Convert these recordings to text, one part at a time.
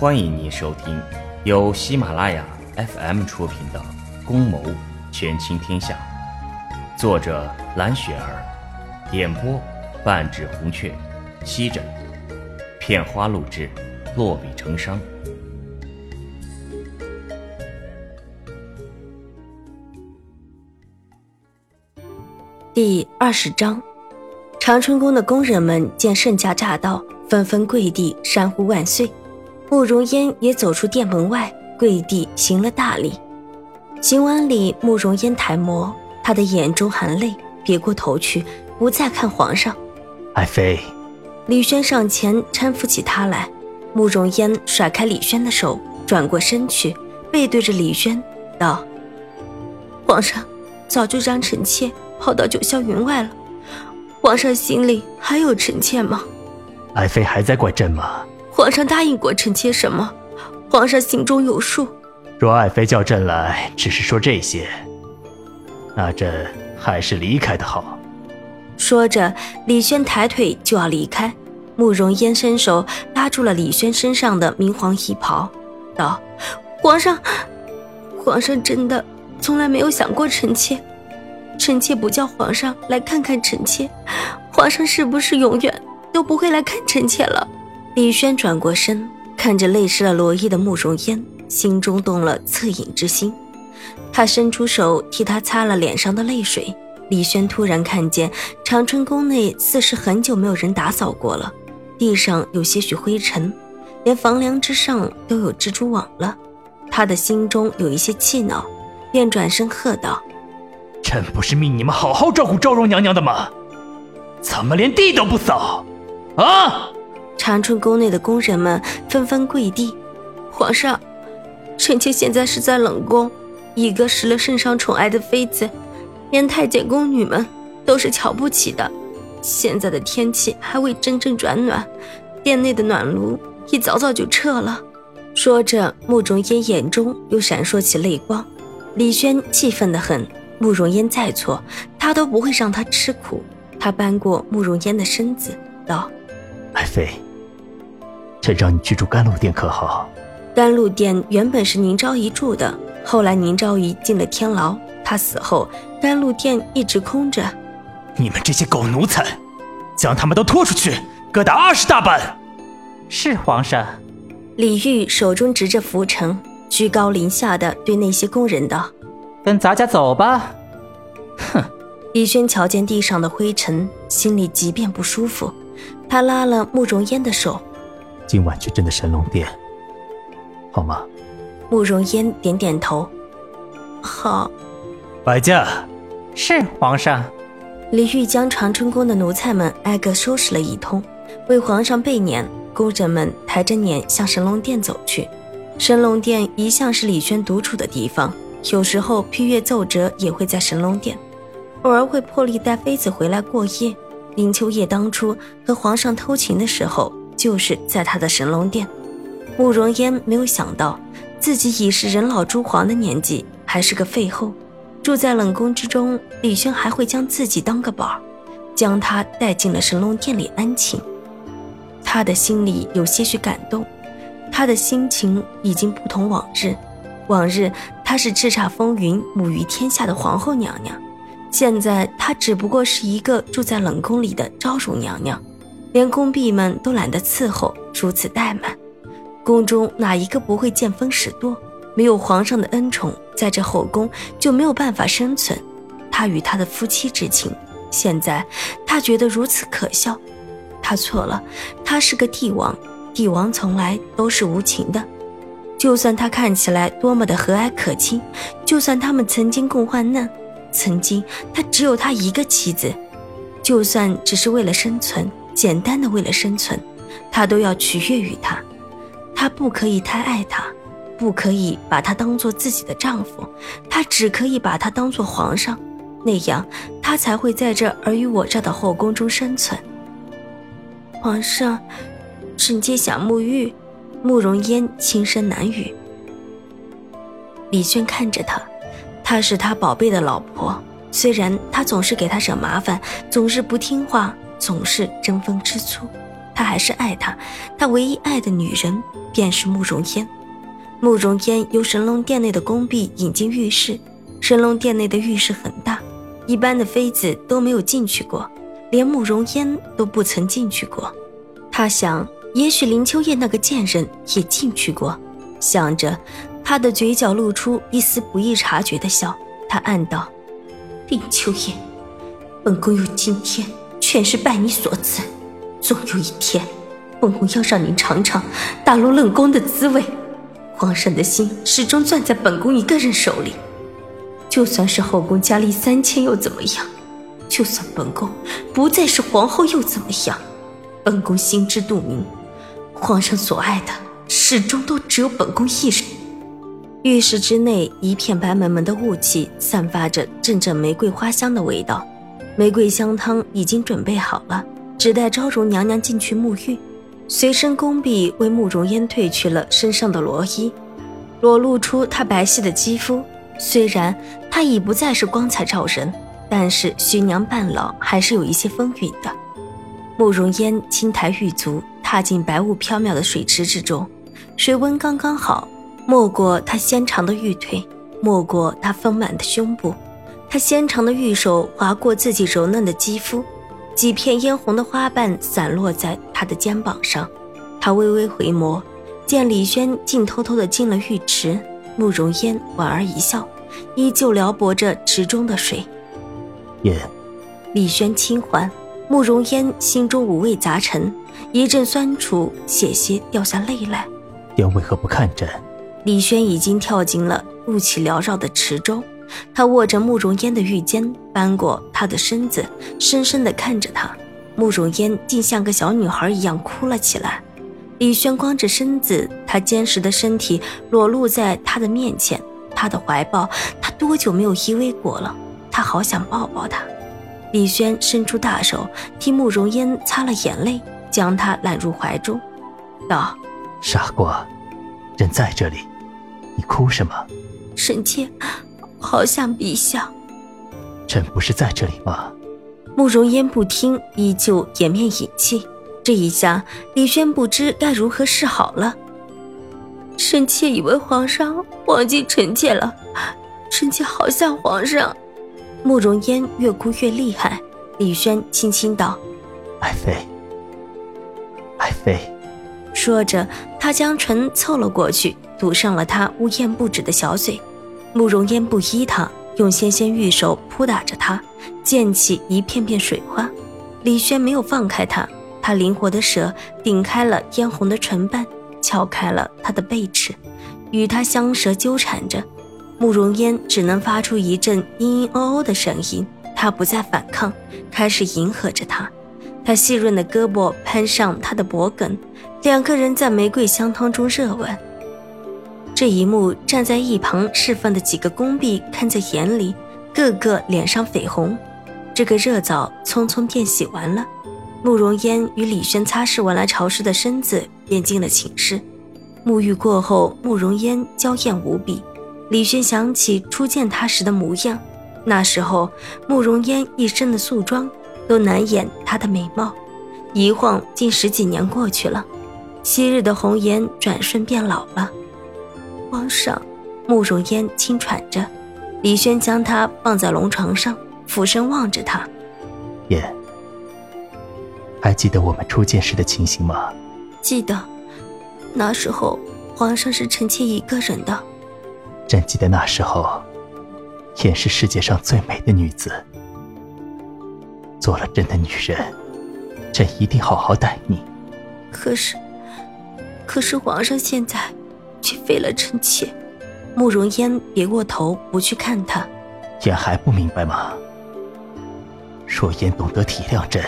欢迎您收听由喜马拉雅 FM 出品的《宫谋权倾天下》，作者蓝雪儿，演播半指红雀，西枕片花录制，落笔成殇。第二十章，长春宫的工人们见盛家驾到，纷纷跪地山呼万岁。慕容嫣也走出殿门外，跪地行了大礼。行完礼，慕容嫣抬眸，她的眼中含泪，别过头去，不再看皇上。爱妃，李轩上前搀扶起她来。慕容嫣甩开李轩的手，转过身去，背对着李轩道：“皇上，早就将臣妾。”跑到九霄云外了，皇上心里还有臣妾吗？爱妃还在怪朕吗？皇上答应过臣妾什么？皇上心中有数。若爱妃叫朕来，只是说这些，那朕还是离开的好。说着，李轩抬腿就要离开，慕容嫣伸手拉住了李轩身上的明黄衣袍，道：“皇上，皇上真的从来没有想过臣妾。”臣妾不叫皇上来看看臣妾，皇上是不是永远都不会来看臣妾了？李轩转过身，看着泪湿了罗衣的慕容嫣，心中动了恻隐之心。他伸出手替她擦了脸上的泪水。李轩突然看见长春宫内似是很久没有人打扫过了，地上有些许灰尘，连房梁之上都有蜘蛛网了。他的心中有一些气恼，便转身喝道。朕不是命你们好好照顾昭容娘娘的吗？怎么连地都不扫？啊！长春宫内的宫人们纷纷跪地。皇上，臣妾现在是在冷宫，一个失了圣上宠爱的妃子，连太监宫女们都是瞧不起的。现在的天气还未真正转暖，殿内的暖炉一早早就撤了。说着，慕容嫣眼中又闪烁起泪光。李轩气愤得很。慕容嫣再错，他都不会让她吃苦。他扳过慕容嫣的身子，道：“爱妃，朕让你去住甘露殿可好？”甘露殿原本是宁昭仪住的，后来宁昭仪进了天牢，她死后，甘露殿一直空着。你们这些狗奴才，将他们都拖出去，各打二十大板！是皇上。李煜手中执着拂尘，居高临下的对那些工人道。跟咱家走吧，哼！李轩瞧见地上的灰尘，心里即便不舒服。他拉了慕容嫣的手，今晚去朕的神龙殿，好吗？慕容嫣点点头，好。摆驾。是皇上。李煜将长春宫的奴才们挨个收拾了一通，为皇上备辇。宫人们抬着辇向神龙殿走去。神龙殿一向是李轩独处的地方。有时候，批阅奏折也会在神龙殿，偶尔会破例带妃子回来过夜。林秋叶当初和皇上偷情的时候，就是在他的神龙殿。慕容嫣没有想到，自己已是人老珠黄的年纪，还是个废后，住在冷宫之中，李轩还会将自己当个宝，将她带进了神龙殿里安寝。他的心里有些许感动，他的心情已经不同往日。往日她是叱咤风云、母于天下的皇后娘娘，现在她只不过是一个住在冷宫里的昭容娘娘，连宫婢们都懒得伺候，如此怠慢。宫中哪一个不会见风使舵？没有皇上的恩宠，在这后宫就没有办法生存。他与他的夫妻之情，现在他觉得如此可笑。他错了，他是个帝王，帝王从来都是无情的。就算他看起来多么的和蔼可亲，就算他们曾经共患难，曾经他只有他一个妻子，就算只是为了生存，简单的为了生存，他都要取悦于他。他不可以太爱他，不可以把他当做自己的丈夫，他只可以把他当做皇上，那样他才会在这尔虞我诈的后宫中生存。皇上，臣妾想沐浴。慕容嫣轻声喃语。李轩看着他，她是他宝贝的老婆，虽然他总是给他惹麻烦，总是不听话，总是争风吃醋，他还是爱她，他唯一爱的女人便是慕容嫣。慕容嫣由神龙殿内的宫壁引进浴室，神龙殿内的浴室很大，一般的妃子都没有进去过，连慕容嫣都不曾进去过。他想，也许林秋叶那个贱人也进去过。想着，他的嘴角露出一丝不易察觉的笑。他暗道：“林秋叶，本宫有今天，全是拜你所赐。总有一天，本宫要让您尝尝打落冷宫的滋味。”皇上的心始终攥在本宫一个人手里，就算是后宫佳丽三千又怎么样？就算本宫不再是皇后又怎么样？本宫心知肚明，皇上所爱的始终都只有本宫一人。浴室之内一片白蒙蒙的雾气，散发着阵阵玫瑰花香的味道。玫瑰香汤已经准备好了，只待昭容娘娘进去沐浴。随身宫婢为慕容嫣褪去了身上的罗衣，裸露出她白皙的肌肤。虽然她已不再是光彩照人，但是徐娘半老还是有一些风韵的。慕容嫣轻抬玉足，踏进白雾飘渺的水池之中，水温刚刚好，没过她纤长的玉腿，没过她丰满的胸部。她纤长的玉手划过自己柔嫩的肌肤。几片嫣红的花瓣散落在他的肩膀上，他微微回眸，见李轩竟偷偷的进了浴池。慕容嫣莞尔一笑，依旧撩拨着池中的水。嫣，李轩轻唤，慕容嫣心中五味杂陈，一阵酸楚，险些掉下泪来。嫣为何不看朕？李轩已经跳进了雾气缭绕的池中。他握着慕容嫣的玉肩，扳过她的身子，深深地看着她。慕容嫣竟像个小女孩一样哭了起来。李轩光着身子，他坚实的身体裸露在他的面前，他的怀抱，他多久没有依偎过了？他好想抱抱她。李轩伸出大手，替慕容嫣擦了眼泪，将她揽入怀中，道：“傻瓜，人在这里，你哭什么？”臣妾。好像陛下，朕不是在这里吗？慕容嫣不听，依旧掩面隐气。这一下，李轩不知该如何是好了。臣妾以为皇上忘记臣妾了，臣妾好像皇上。慕容嫣越哭越厉害。李轩轻轻道：“爱妃，爱妃。”说着，他将唇凑了过去，堵上了她呜咽不止的小嘴。慕容烟不依他，用纤纤玉手扑打着他，溅起一片片水花。李轩没有放开他，他灵活的舌顶开了嫣红的唇瓣，撬开了他的背齿，与他香舌纠缠着。慕容嫣只能发出一阵嘤嘤哦哦的声音。他不再反抗，开始迎合着他。他细润的胳膊攀上他的脖颈，两个人在玫瑰香汤中热吻。这一幕，站在一旁侍奉的几个宫婢看在眼里，个个脸上绯红。这个热澡匆匆便洗完了，慕容嫣与李轩擦拭完了潮湿的身子，便进了寝室。沐浴过后，慕容嫣娇艳无比。李轩想起初见她时的模样，那时候慕容嫣一身的素妆都难掩她的美貌。一晃近十几年过去了，昔日的红颜转瞬变老了。皇上，慕容嫣轻喘着，李轩将她放在龙床上，俯身望着她。嫣，还记得我们初见时的情形吗？记得，那时候皇上是臣妾一个人的。朕记得那时候，嫣是世界上最美的女子。做了朕的女人，朕一定好好待你。可是，可是皇上现在。却废了臣妾。慕容嫣别过头，不去看他。嫣还不明白吗？若嫣懂得体谅朕，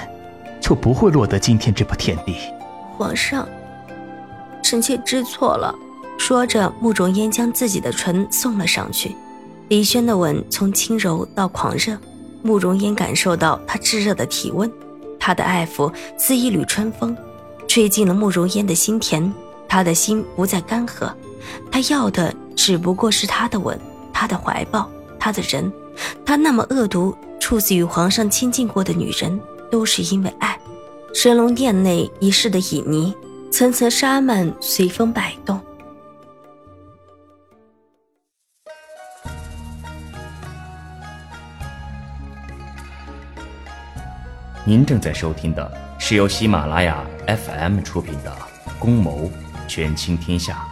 就不会落得今天这步田地。皇上，臣妾知错了。说着，慕容嫣将自己的唇送了上去。李轩的吻从轻柔到狂热，慕容嫣感受到他炙热的体温，他的爱抚似一缕春风，吹进了慕容嫣的心田。他的心不再干涸，他要的只不过是他的吻，他的怀抱，他的人。他那么恶毒，处死与皇上亲近过的女人，都是因为爱。神龙殿内一室的旖旎，层层纱幔随风摆动。您正在收听的是由喜马拉雅 FM 出品的《宫谋权倾天下》。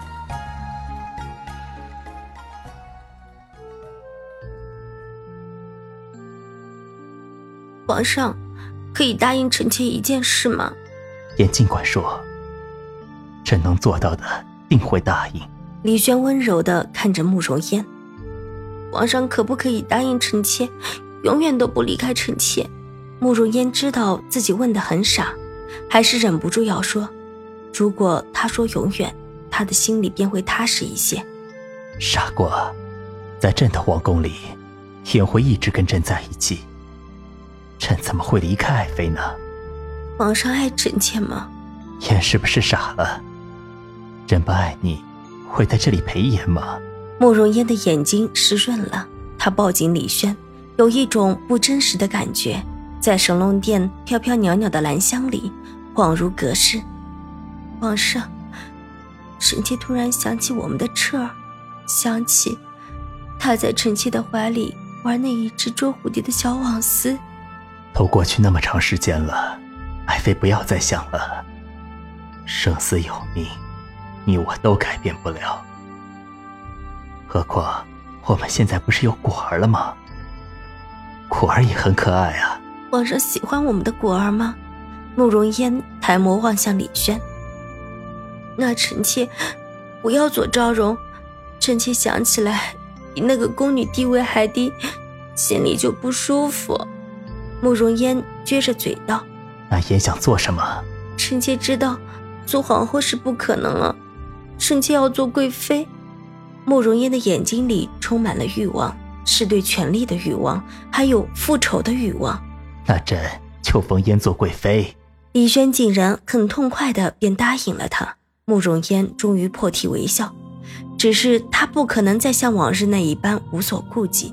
皇上，可以答应臣妾一件事吗？言尽管说，朕能做到的，定会答应。李轩温柔的看着慕容嫣，皇上可不可以答应臣妾，永远都不离开臣妾？慕容嫣知道自己问的很傻，还是忍不住要说：“如果他说永远，他的心里便会踏实一些。”傻瓜，在朕的皇宫里，也会一直跟朕在一起。朕怎么会离开爱妃呢？皇上爱臣妾吗？燕是不是傻了？朕不爱你，会在这里陪燕吗？慕容嫣的眼睛湿润了，她抱紧李轩，有一种不真实的感觉。在神龙殿飘飘袅袅的兰香里，恍如隔世。皇上，臣妾突然想起我们的彻儿，想起他在臣妾的怀里玩那一只捉蝴蝶的小网丝。都过去那么长时间了，爱妃不要再想了。生死有命，你我都改变不了。何况我们现在不是有果儿了吗？果儿也很可爱啊。皇上喜欢我们的果儿吗？慕容嫣抬眸望向李轩。那臣妾不要左昭容，臣妾想起来比那个宫女地位还低，心里就不舒服。慕容嫣撅着嘴道：“那嫣想做什么？”臣妾知道，做皇后是不可能了，臣妾要做贵妃。慕容嫣的眼睛里充满了欲望，是对权力的欲望，还有复仇的欲望。那朕就封嫣做贵妃。李轩竟然很痛快的便答应了他。慕容嫣终于破涕为笑，只是她不可能再像往日那一般无所顾忌。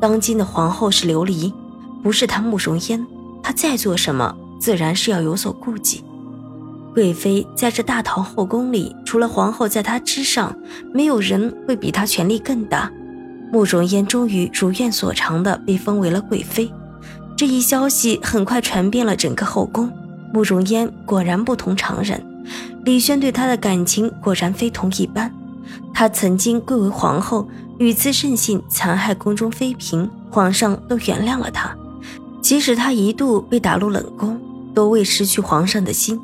当今的皇后是琉璃，不是她慕容嫣，她再做什么自然是要有所顾忌。贵妃在这大唐后宫里，除了皇后在她之上，没有人会比她权力更大。慕容嫣终于如愿所偿的被封为了贵妃。这一消息很快传遍了整个后宫。慕容嫣果然不同常人，李轩对她的感情果然非同一般。她曾经贵为皇后，屡次任性残害宫中妃嫔，皇上都原谅了她。即使她一度被打入冷宫，都未失去皇上的心。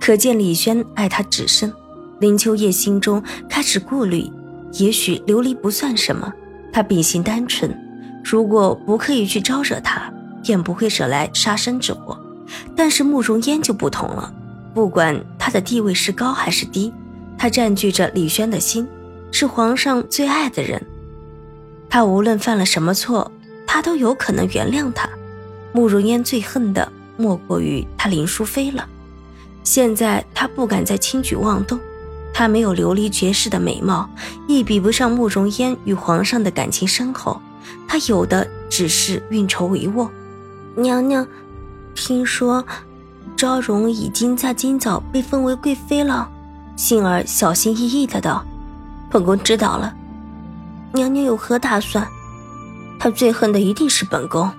可见李轩爱她至深。林秋叶心中开始顾虑，也许琉璃不算什么，她秉性单纯，如果不刻意去招惹她。便不会惹来杀身之祸，但是慕容嫣就不同了。不管她的地位是高还是低，她占据着李轩的心，是皇上最爱的人。他无论犯了什么错，他都有可能原谅他。慕容嫣最恨的莫过于他林淑妃了。现在他不敢再轻举妄动，他没有琉璃绝世的美貌，亦比不上慕容嫣与皇上的感情深厚，他有的只是运筹帷幄。娘娘，听说昭容已经在今早被封为贵妃了。杏儿小心翼翼的道：“本宫知道了。娘娘有何打算？她最恨的一定是本宫，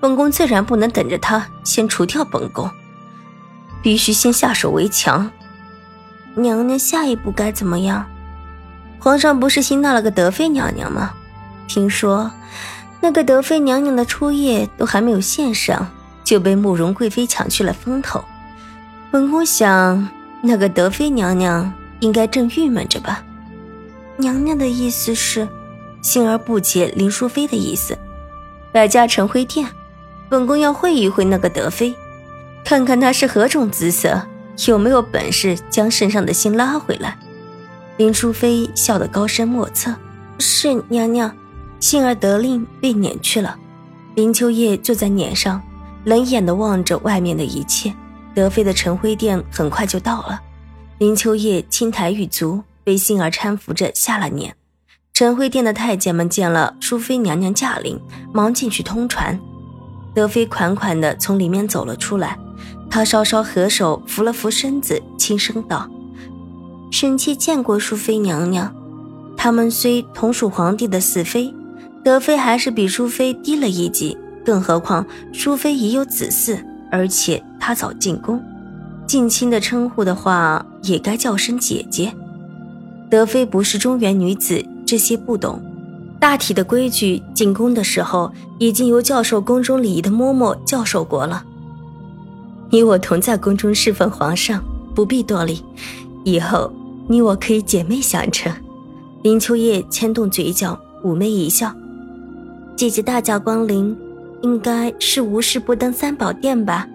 本宫自然不能等着她先除掉本宫，必须先下手为强。娘娘下一步该怎么样？皇上不是新纳了个德妃娘娘吗？听说……”那个德妃娘娘的初夜都还没有献上，就被慕容贵妃抢去了风头。本宫想，那个德妃娘娘应该正郁闷着吧？娘娘的意思是，幸儿不解林淑妃的意思。百家晨辉殿，本宫要会一会那个德妃，看看她是何种姿色，有没有本事将圣上的心拉回来。林淑妃笑得高深莫测。是娘娘。幸而得令被撵去了，林秋叶坐在撵上，冷眼地望着外面的一切。德妃的晨辉殿很快就到了，林秋叶轻抬玉足，被杏儿搀扶着下了撵。晨辉殿的太监们见了淑妃娘娘驾临，忙进去通传。德妃款款地从里面走了出来，她稍稍合手扶了扶身子，轻声道：“臣妾见过淑妃娘娘，他们虽同属皇帝的四妃，德妃还是比淑妃低了一级。更何况淑妃已有子嗣，而且她早进宫，近亲的称呼的话，也该叫声姐姐。德妃不是中原女子，这些不懂。大体的规矩，进宫的时候已经由教授宫中礼仪的嬷嬷教授过了。”你我同在宫中侍奉皇上，不必多礼。以后你我可以姐妹相称。林秋叶牵动嘴角，妩媚一笑：“姐姐大驾光临，应该是无事不登三宝殿吧？”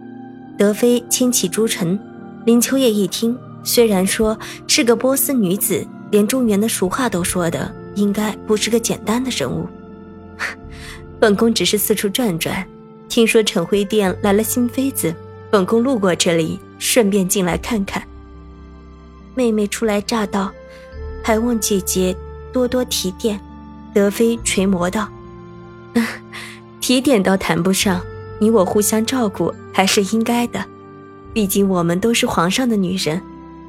德妃轻启朱唇。林秋叶一听，虽然说是个波斯女子，连中原的俗话都说的，应该不是个简单的人物。本宫只是四处转转，听说晨辉殿来了新妃子。本宫路过这里，顺便进来看看。妹妹初来乍到，还望姐姐多多提点。德妃垂眸道：“ 提点倒谈不上，你我互相照顾还是应该的。毕竟我们都是皇上的女人，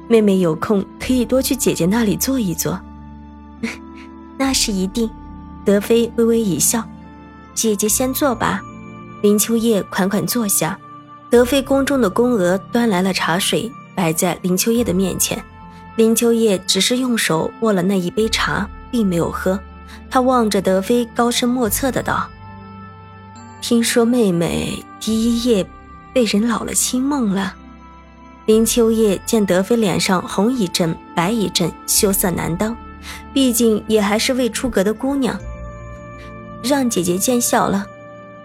妹妹有空可以多去姐姐那里坐一坐。那是一定。”德妃微微一笑：“姐姐先坐吧。”林秋叶款款坐下。德妃宫中的宫娥端来了茶水，摆在林秋叶的面前。林秋叶只是用手握了那一杯茶，并没有喝。他望着德妃，高深莫测的道：“听说妹妹第一夜被人扰了清梦了。”林秋叶见德妃脸上红一阵白一阵，羞涩难当，毕竟也还是未出阁的姑娘。让姐姐见笑了，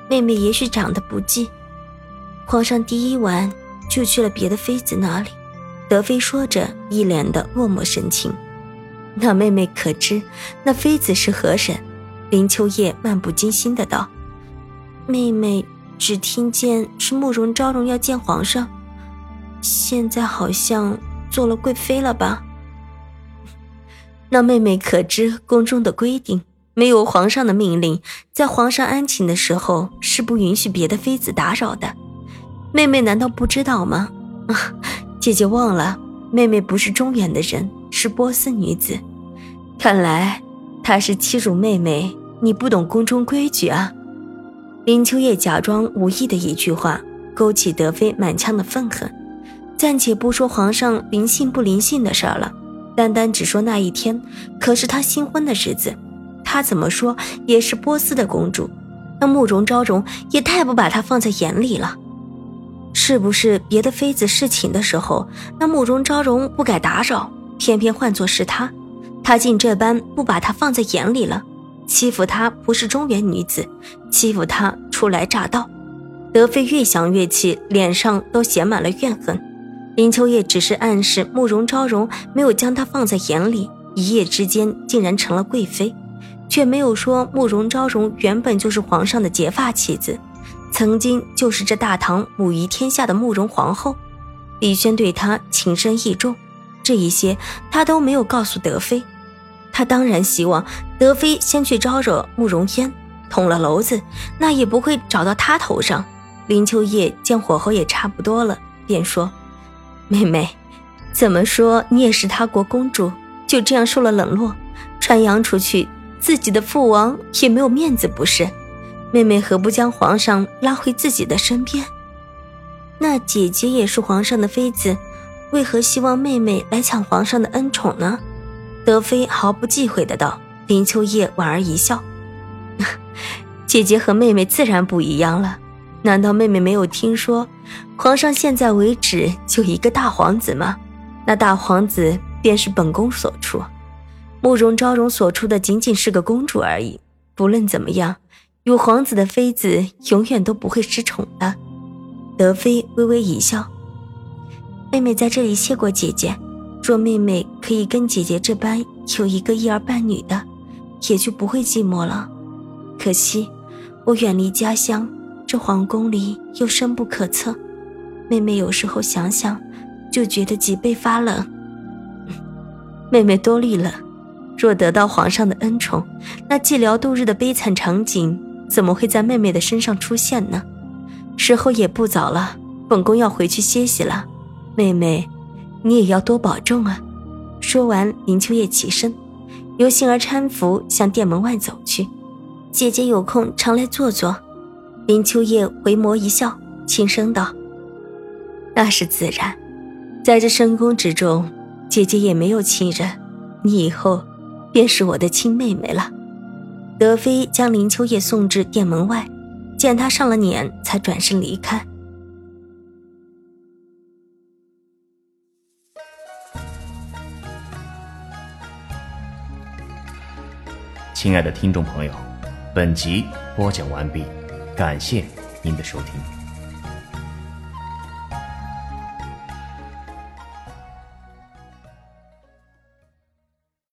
妹妹也许长得不济。皇上第一晚就去了别的妃子那里，德妃说着，一脸的落寞神情。那妹妹可知那妃子是何人？林秋叶漫不经心的道：“妹妹只听见是慕容昭容要见皇上，现在好像做了贵妃了吧？”那妹妹可知宫中的规定？没有皇上的命令，在皇上安寝的时候是不允许别的妃子打扰的。妹妹难道不知道吗？啊，姐姐忘了，妹妹不是中原的人，是波斯女子。看来她是欺辱妹妹，你不懂宫中规矩啊！林秋叶假装无意的一句话，勾起德妃满腔的愤恨。暂且不说皇上灵性不灵性的事儿了，单单只说那一天，可是她新婚的日子，她怎么说也是波斯的公主，那慕容昭容也太不把她放在眼里了。是不是别的妃子侍寝的时候，那慕容昭容不敢打扰，偏偏换作是她，她竟这般不把她放在眼里了，欺负她不是中原女子，欺负她初来乍到。德妃越想越气，脸上都写满了怨恨。林秋叶只是暗示慕容昭容没有将她放在眼里，一夜之间竟然成了贵妃，却没有说慕容昭容原本就是皇上的结发妻子。曾经就是这大唐母仪天下的慕容皇后，李轩对她情深意重，这一些他都没有告诉德妃。他当然希望德妃先去招惹慕容嫣，捅了娄子，那也不会找到他头上。林秋叶见火候也差不多了，便说：“妹妹，怎么说你也是他国公主，就这样受了冷落，传扬出去，自己的父王也没有面子，不是？”妹妹何不将皇上拉回自己的身边？那姐姐也是皇上的妃子，为何希望妹妹来抢皇上的恩宠呢？德妃毫不忌讳的道。林秋叶莞尔一笑：“ 姐姐和妹妹自然不一样了。难道妹妹没有听说，皇上现在为止就一个大皇子吗？那大皇子便是本宫所出，慕容昭容所出的仅仅是个公主而已。不论怎么样。”有皇子的妃子永远都不会失宠的。德妃微微一笑：“妹妹在这里谢过姐姐。若妹妹可以跟姐姐这般有一个一儿半女的，也就不会寂寞了。可惜我远离家乡，这皇宫里又深不可测。妹妹有时候想想，就觉得脊背发冷。妹妹多虑了。若得到皇上的恩宠，那寂寥度日的悲惨场景。”怎么会在妹妹的身上出现呢？时候也不早了，本宫要回去歇息了，妹妹，你也要多保重啊。说完，林秋叶起身，由杏儿搀扶向殿门外走去。姐姐有空常来坐坐。林秋叶回眸一笑，轻声道：“那是自然，在这深宫之中，姐姐也没有亲人，你以后便是我的亲妹妹了。”德妃将林秋叶送至殿门外，见他上了辇，才转身离开。亲爱的听众朋友，本集播讲完毕，感谢您的收听。